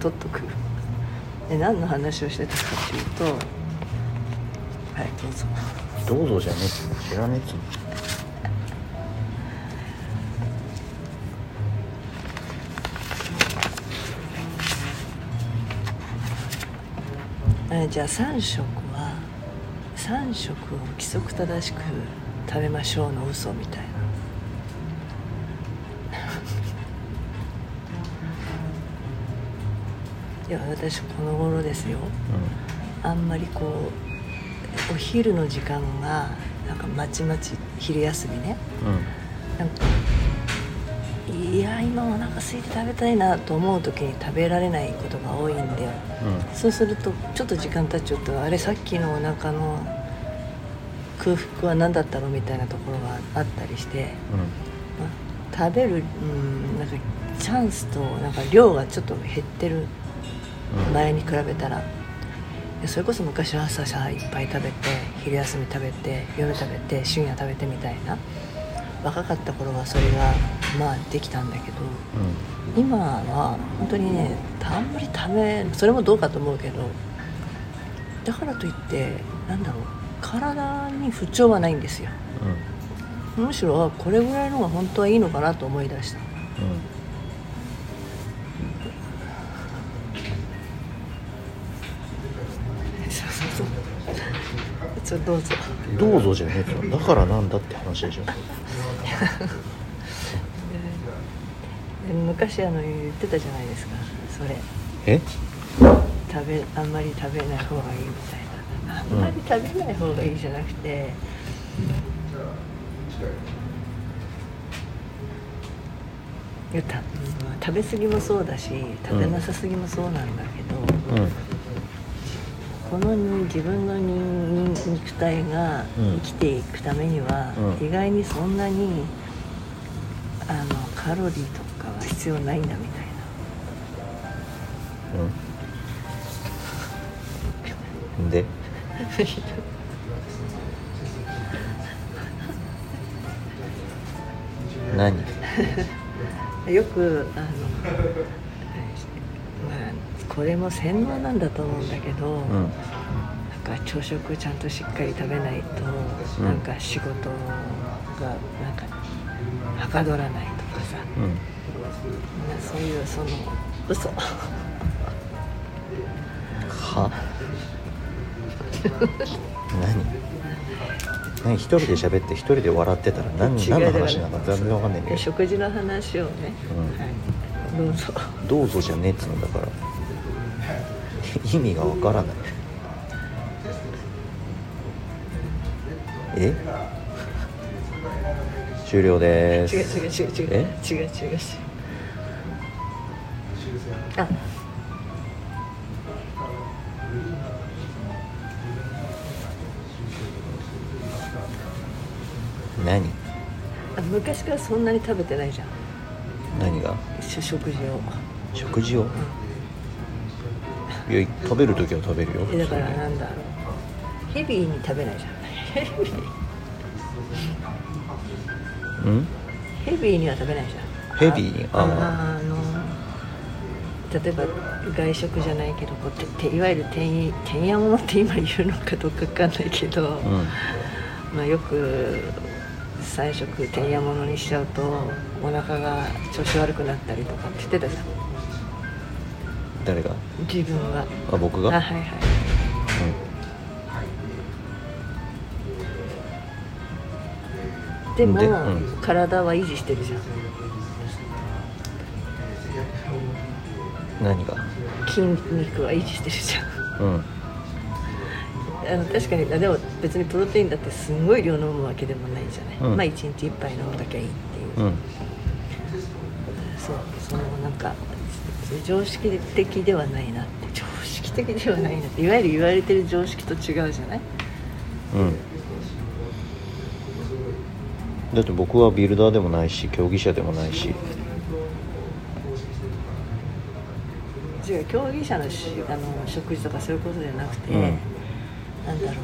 取っとく。で何の話をしてたかっていうとはいどうぞ。どうぞじゃねえ知らねえじゃあ3食は3食を規則正しく食べましょうの嘘みたいないや私この頃ですよ。あんまりこうお昼の時間がなんかまちまち昼休みね。うん。なんかいや今お腹空いて食べたいなと思う時に食べられないことが多いんだよ。うん。そうするとちょっと時間経っちゃうとあれさっきのお腹の空腹は何だったのみたいなところがあったりして、まあ食べる、うん、なんかチャンスとなんか量がちょっと減ってるうん前に比べたら。でそれこそ昔は朝さいっぱい食べて昼休み食べて夜食べて深夜食べてみたいな。若かった頃はそれがまあできたんだけど。今は本当にねあんまり食べそれもどうかと思うけど。だからといってなんだろう。体に不調はないんですよ。むしろあこれぐらいのが本当はいいのかなと思い出した。うんどうぞ。うんどうぞじゃねえだからなんだって話でしょ。で昔あの言ってたじゃないですか。それ。え？食べあんまり食べない方がいいみたいな。あんまり食べない方がいいじゃなくて、うん食べ過ぎもそうだし食べなさすぎもそうなんだけど、うんこの自分の人人肉体がうん。生きていくためには、うん。意外にそんなにあのカロリーとかは必要ないんだみたいうん。で？何？なよくあの、まあ、これも洗脳なんだと思うんだけど、うん。なんか朝食ちゃんとしっかり食べないと、うん。なんか仕事がなんかはかどらないとかさ、うん。まあそういうその嘘。は。何？何？一人で喋って一人で笑ってたら何？何の話なのか全然わかんないけ食事の話をね、うん。はい、どうぞ。どどうぞじゃねえっつうんだから意味がわからない。え？終了で違うす違う違う違うえ違う違う違う。あ。何？あ昔からそんなに食べてないじゃん。何が？し食事を。食事を？いや食べる時は食べるよ。えだからなんだろう。ヘビーに食べないじゃん。ヘビー。うんヘビーには食べないじゃん。ヘビー？にあああの例えば外食じゃないけどこうてていわゆるてんてんやものって今言うのかどうかわかんないけど、うん。まあ、よく3食てんやものにしちゃうとお腹が調子悪くなったりとかって言ってたじゃん誰が？自分はあ僕が？あはいはい。でもでうん。体は維持してるじゃん。うん何が？筋肉は維持してるじゃん。うん。あの確かにあでも別にプロテインだってすごい量飲むわけでもないじゃない、うん。まあ1日1杯飲むだけはいいっていう、うん。そうそのなんか常識的ではないなって。常識的ではないなって。いわゆる言われてる常識と違うじゃない？うん。だって僕はビルダーでもないし競技者でもないし。違う競技者のしあの食事とかそういうことじゃなくて、うん。なんだろう。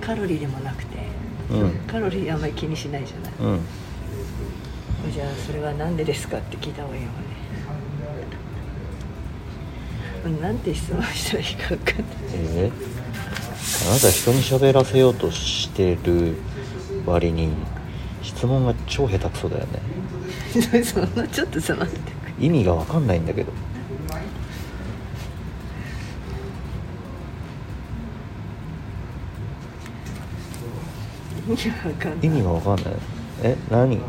カロリーでもなくて。うんカロリーあんまり気にしないじゃない。うん。じゃあそれは何でですかって聞いた方がいいのかね。うん。なんて質問したらいいか分かんない。えー、あなた人に喋らせようとしてる割に質問が超下手くそだよね。そんなちょっとさ待って意味が分かんないんだけど意味が分かんない。意味が分かんない。え何？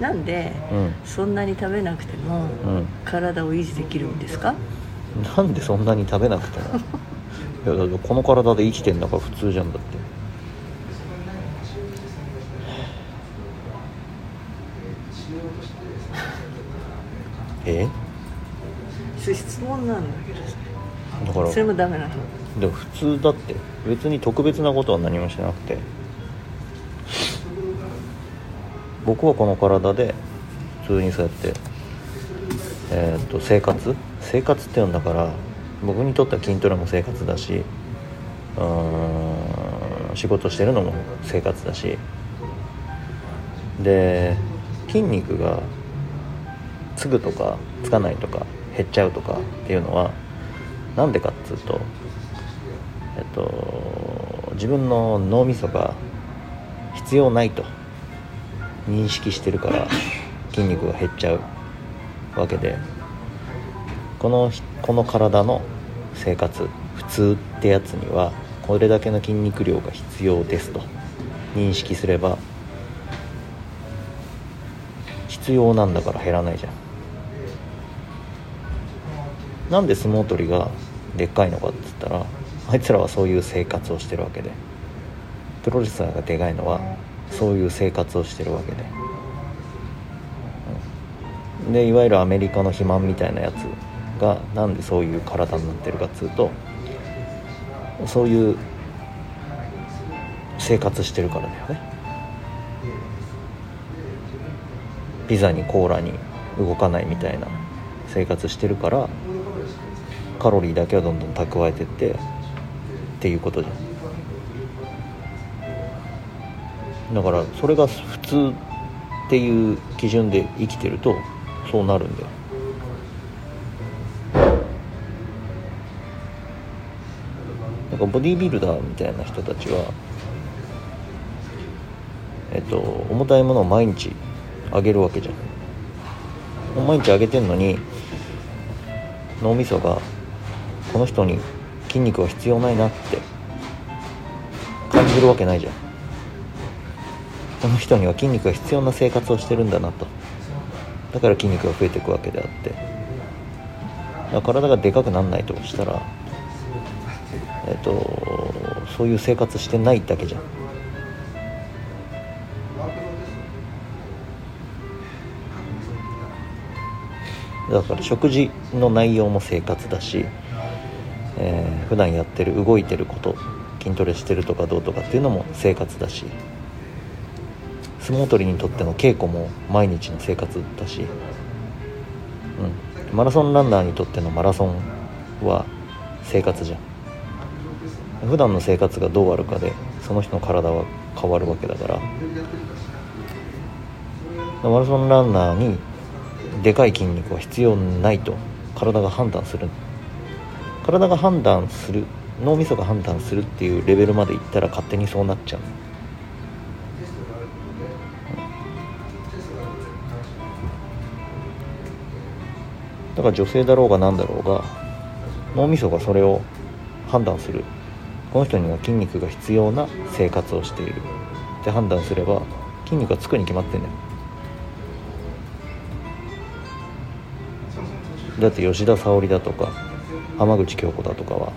なんで、うん。そんなに食べなくても、うん。体を維持できるんですか？なんでそんなに食べなくても？いやだってこの体で生きてんだから普通じゃんだって。え？質問なんだけどさ。だから。それもダメなのでも普通だって別に特別なことは何もしなくて。僕はこの体で普通にそうやって、えー、と生活？生活っていうんだから僕にとっては筋トレも生活だしうん仕事してるのも生活だし。で筋肉がつぐとかつかないとか減っちゃうとかっていうのはなんでかっつうとえっと自分の脳みそが必要ないと認識してるから筋肉が減っちゃうわけでこのこの体の生活普通ってやつにはこれだけの筋肉量が必要ですと認識すれば必要なんだから減らないじゃん。なんで相撲取りがでっかいのかって言ったらあいつらはそういう生活をしてるわけで。プロレスラーがでかいのはそういう生活をしてるわけで、うん。でいわゆるアメリカの肥満みたいなやつがなんでそういう体になってるかっつうとそういう生活してるからだよね。ピザにコーラに動かないみたいな生活してるからカロリーだけはどんどん蓄えてってっていうことじゃん。だからそれが普通っていう基準で生きてるとそうなるんだよ。なんかボディービルダーみたいな人たちはえっと重たいものを毎日あげるわけじゃん。毎日あげてんのに脳みそがこの人に筋肉は必要ないなって。感じるわけないじゃん。この人には筋肉が必要な生活をしてるんだなと。だから筋肉が増えていくわけであって。だから体がでかくならないとしたらえっとそういう生活してないだけじゃん。だから食事の内容も生活だし、えー普段やってる動いてること筋トレしてるとかどうとかっていうのも生活だし相撲取りにとっての稽古も毎日の生活だし、うん、マラソンランナーにとってのマラソンは生活じゃん。普段の生活がどうあるかでその人の体は変わるわけだから。マラソンランナーにでかい筋肉は必要ないと体が判断する。体が判断する脳みそが判断するっていうレベルまでいったら勝手にそうなっちゃう。だから女性だろうが何だろうが脳みそがそれを判断する。この人には筋肉が必要な生活をしている。って判断すれば筋肉がつくに決まってんだよ。だって吉田沙保里だとか浜口京子だとかは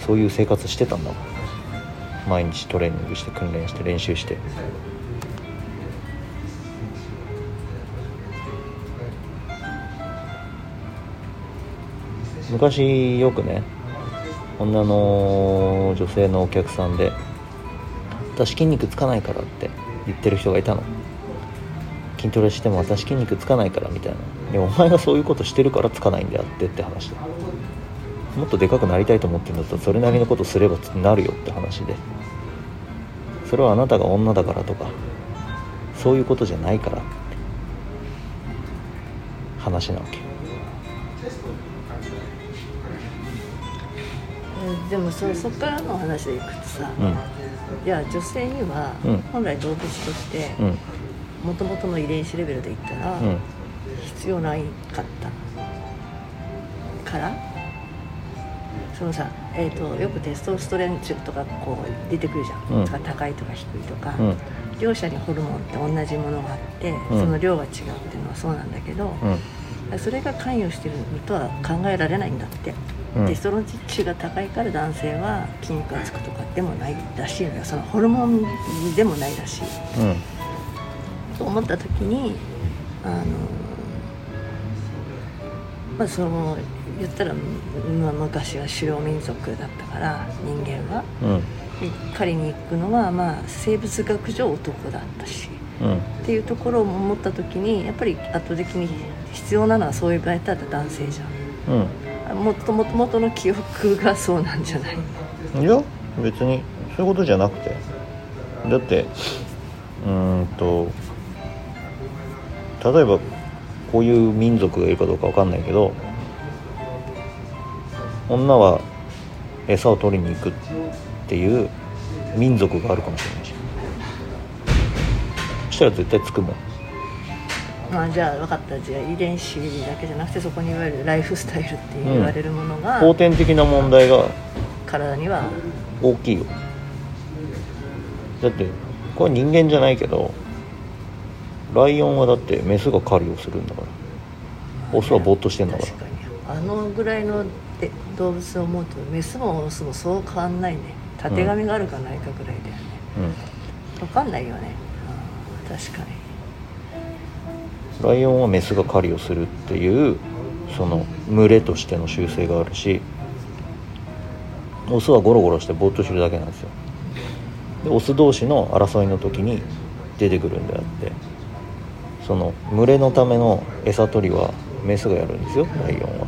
そういう生活してたんだもん。毎日トレーニングして訓練して練習して。昔よくね女の女性のお客さんで「私筋肉つかないから」って言ってる人がいたの筋トレしても私筋肉つかないからみたいなでお前がそういうことしてるからつかないんであってって話だもっとでかくなりたいと思ってるんだったらそれなりのことすればなるよって話で。それはあなたが女だからとかそういうことじゃないからって。話なわけ。えでもそそっからの話でいくとさ、うん。いや女性にはうん。本来動物としてうん。もともとの遺伝子レベルで言ったらうん。必要ないかったからそのさ、えー、とよくテストストレン値とかこう出てくるじゃん、うん。高いとか低いとか、うん。両者にホルモンって同じものがあって、うん。その量が違うっていうのはそうなんだけど、うん。それが関与してるとは考えられないんだって、うん。テストロン値が高いから男性は筋肉がつくとかでもないらしいのよ。そのホルモンでもないらしい。うん。と思った時にあのまあその言ったら、まあ、昔は狩猟民族だったから人間は。うん。狩りに行くのはまあ生物学上男だったし。うん。っていうところを思った時にやっぱり圧倒的に必要なのはそういう場合だったら男性じゃん。うん。あもっともともとの記憶がそうなんじゃないいや別にそういうことじゃなくて。だってうーんと例えばこういう民族がいるかどうかわかんないけど女は餌を取りに行くっていう民族があるかもしれないし。そしたら絶対つくもん。まあじゃあ分かった。じゃあ遺伝子だけじゃなくてそこにいわゆるライフスタイルって言われるものが、後天的な問題が体には大きいよ。だってこれ人間じゃないけどライオンはだってメスが狩りをするんだから。オスはぼーっとしてんだから。あのぐらいので動物を思うとメスもオスもそう変わんないね。たてがみがあるかないかぐらいだよね、分かんないよね。あー確かに。うん、ライオンはメスが狩りをするっていうその群れとしての習性があるしオスはゴロゴロしてぼーっとしてるだけなんですよ。でオス同士の争いの時に出てくるんであってその群れのための餌取りはメスがやるんですよライオンは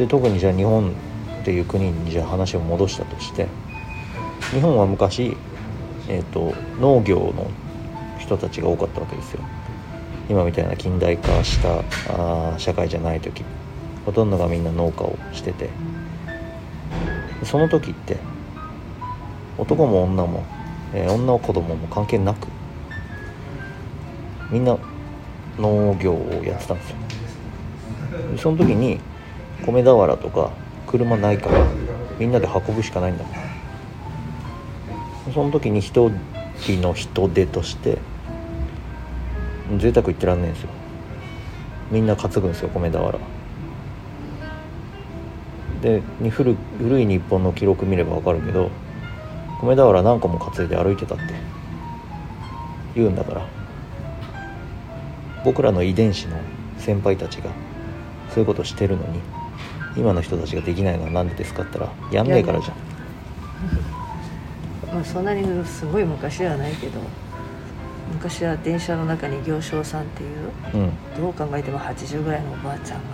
で特にじゃあ日本っていう国にじゃあ話を戻したとして日本は昔、えー、と農業の人たちが多かったわけですよ。今みたいな近代化したあ社会じゃない時ほとんどがみんな農家をしてて。その時って男も女も、えー女子供も関係なくみんな農業をやってたんですよ。その時に米俵とか車ないからみんなで運ぶしかないんだもん。その時に一人の人手として贅沢言ってらんねえんですよ。みんな担ぐんですよ米俵。でに古古い日本の記録見れば分かるけど米俵何個も担いで歩いてたって言うんだから。僕らの遺伝子の先輩たちがそういうことしてるのに今の人たちができないのは何でですかって言ったらやんねえからじゃん。まあそんなにすごい昔ではないけど昔は電車の中に行商さんっていううん。どう考えても80ぐらいのおばあちゃんが